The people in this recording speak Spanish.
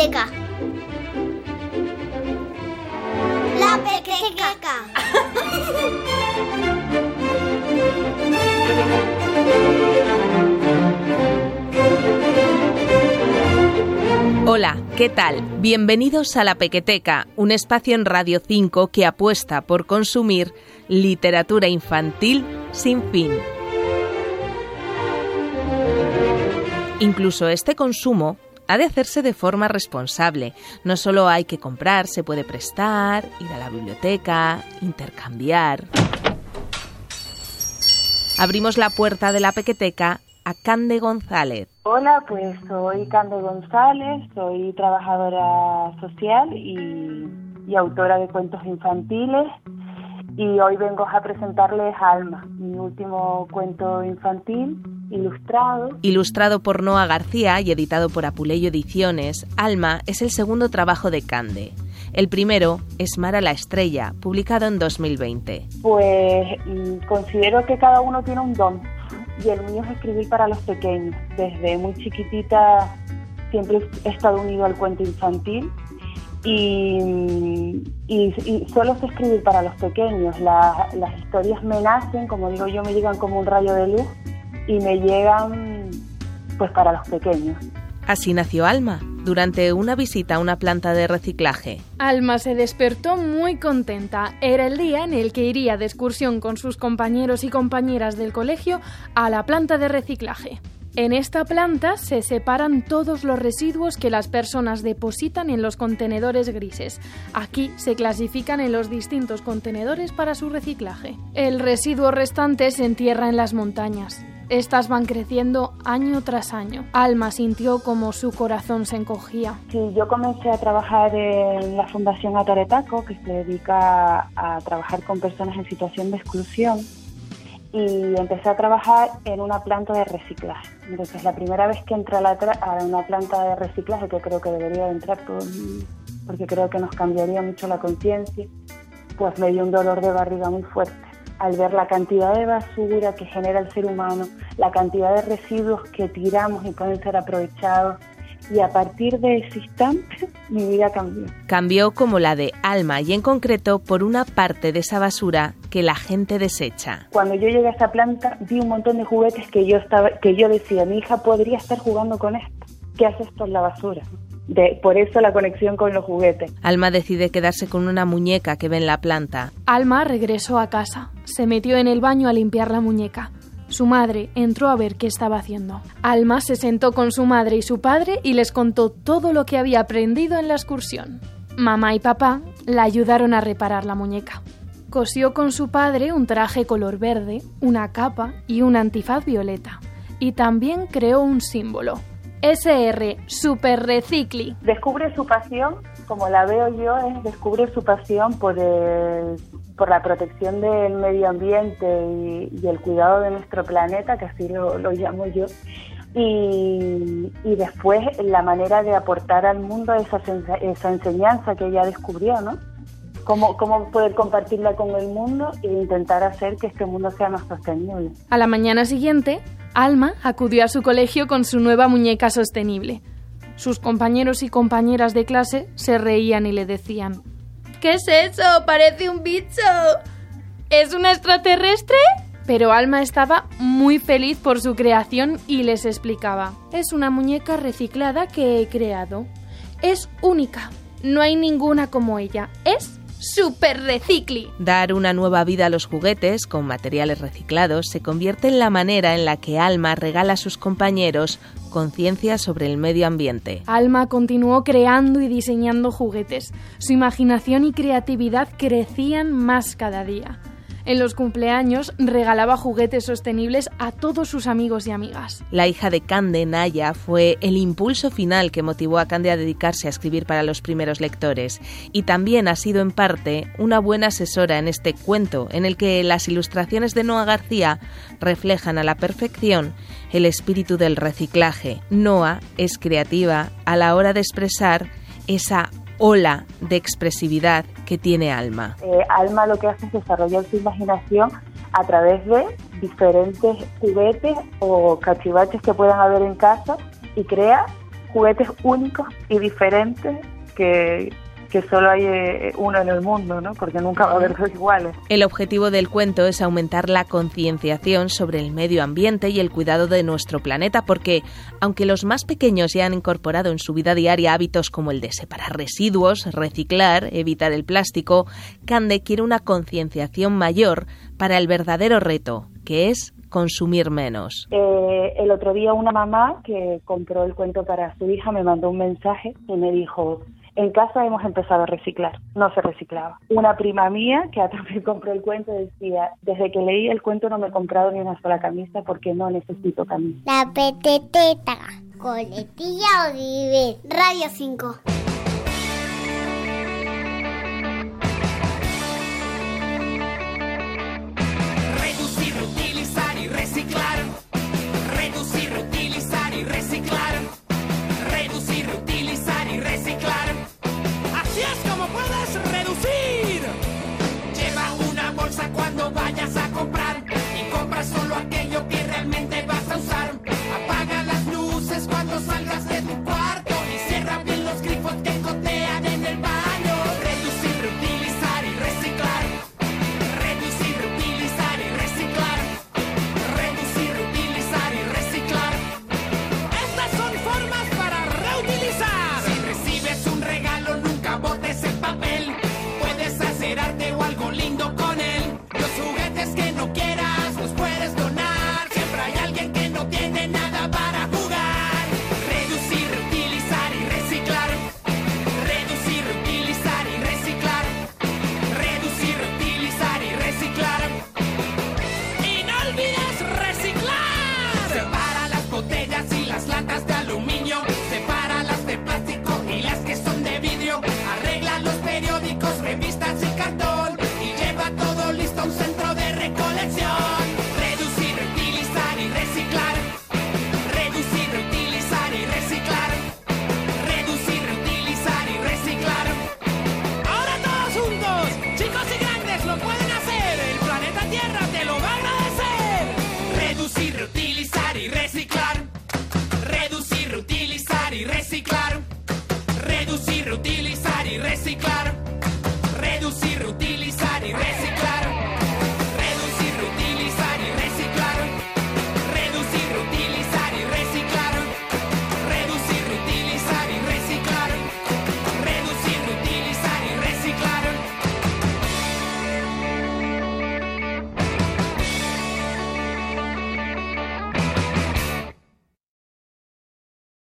La pequeteca. Hola, ¿qué tal? Bienvenidos a La Pequeteca, un espacio en Radio 5 que apuesta por consumir literatura infantil sin fin. Incluso este consumo ha de hacerse de forma responsable. No solo hay que comprar, se puede prestar, ir a la biblioteca, intercambiar. Abrimos la puerta de la pequeteca a Cande González. Hola, pues soy Cande González, soy trabajadora social y, y autora de cuentos infantiles y hoy vengo a presentarles Alma, mi último cuento infantil ilustrado. Ilustrado por Noa García y editado por Apuleyo Ediciones, Alma es el segundo trabajo de Cande. El primero es Mara la Estrella, publicado en 2020. Pues mm, considero que cada uno tiene un don y el mío es escribir para los pequeños. Desde muy chiquitita siempre he estado unido al cuento infantil y, y, solo sé escribir para los pequeños. las historias me nacen, como digo yo, me llegan como un rayo de luz y me llegan pues para los pequeños. Así nació Alma, durante una visita a una planta de reciclaje. Alma se despertó muy contenta. Era el día en el que iría de excursión con sus compañeros y compañeras del colegio a la planta de reciclaje. En esta planta se separan todos los residuos que las personas depositan en los contenedores grises. Aquí se clasifican en los distintos contenedores para su reciclaje. El residuo restante se entierra en las montañas. Estas van creciendo año tras año. Alma sintió como su corazón se encogía. Sí, yo comencé a trabajar en la Fundación Ataretaco, que se dedica a trabajar con personas en situación de exclusión y empecé a trabajar en una planta de reciclaje. Entonces, la primera vez que entré a, la a una planta de reciclaje, que creo que debería entrar todo porque creo que nos cambiaría mucho la conciencia, pues me dio un dolor de barriga muy fuerte al ver la cantidad de basura que genera el ser humano, la cantidad de residuos que tiramos y pueden ser aprovechados, y a partir de ese instante mi vida cambió. Cambió como la de Alma y en concreto por una parte de esa basura que la gente desecha. Cuando yo llegué a esa planta vi un montón de juguetes que yo estaba que yo decía, mi hija podría estar jugando con esto. ¿Qué hace esto en la basura? De, por eso la conexión con los juguetes. Alma decide quedarse con una muñeca que ve en la planta. Alma regresó a casa. Se metió en el baño a limpiar la muñeca. Su madre entró a ver qué estaba haciendo. Alma se sentó con su madre y su padre y les contó todo lo que había aprendido en la excursión. Mamá y papá la ayudaron a reparar la muñeca. Cosió con su padre un traje color verde, una capa y un antifaz violeta. Y también creó un símbolo. SR, Super Recicli. Descubre su pasión, como la veo yo, es descubre su pasión por el por la protección del medio ambiente y, el cuidado de nuestro planeta, que así lo, llamo yo, y, después la manera de aportar al mundo esa, esa enseñanza que ella descubrió, ¿no? Cómo, cómo poder compartirla con el mundo e intentar hacer que este mundo sea más sostenible. A la mañana siguiente, Alma acudió a su colegio con su nueva muñeca sostenible. Sus compañeros y compañeras de clase se reían y le decían, ¿Qué es eso? Parece un bicho. ¿Es un extraterrestre? Pero Alma estaba muy feliz por su creación y les explicaba. Es una muñeca reciclada que he creado. Es única. No hay ninguna como ella. Es super recicli. Dar una nueva vida a los juguetes con materiales reciclados se convierte en la manera en la que Alma regala a sus compañeros conciencia sobre el medio ambiente. Alma continuó creando y diseñando juguetes. Su imaginación y creatividad crecían más cada día. En los cumpleaños regalaba juguetes sostenibles a todos sus amigos y amigas. La hija de Cande, Naya, fue el impulso final que motivó a Cande a dedicarse a escribir para los primeros lectores y también ha sido en parte una buena asesora en este cuento en el que las ilustraciones de Noa García reflejan a la perfección el espíritu del reciclaje. Noa es creativa a la hora de expresar esa ola de expresividad que tiene Alma. Eh, Alma lo que hace es desarrollar su imaginación a través de diferentes juguetes o cachivaches que puedan haber en casa y crea juguetes únicos y diferentes que, que solo hay eh, uno en el mundo, ¿no? Porque nunca va a haber dos iguales. El objetivo del cuento es aumentar la concienciación sobre el medio ambiente y el cuidado de nuestro planeta, porque aunque los más pequeños ya han incorporado en su vida diaria hábitos como el de separar residuos, reciclar, evitar el plástico, Cande quiere una concienciación mayor para el verdadero reto, que es consumir menos. Eh, el otro día una mamá que compró el cuento para su hija me mandó un mensaje y me dijo, en casa hemos empezado a reciclar, no se reciclaba. Una prima mía que también compró el cuento decía, desde que leí el cuento no me he comprado ni una sola camisa porque no necesito camisa. La peteteta, coletilla vive. Radio 5.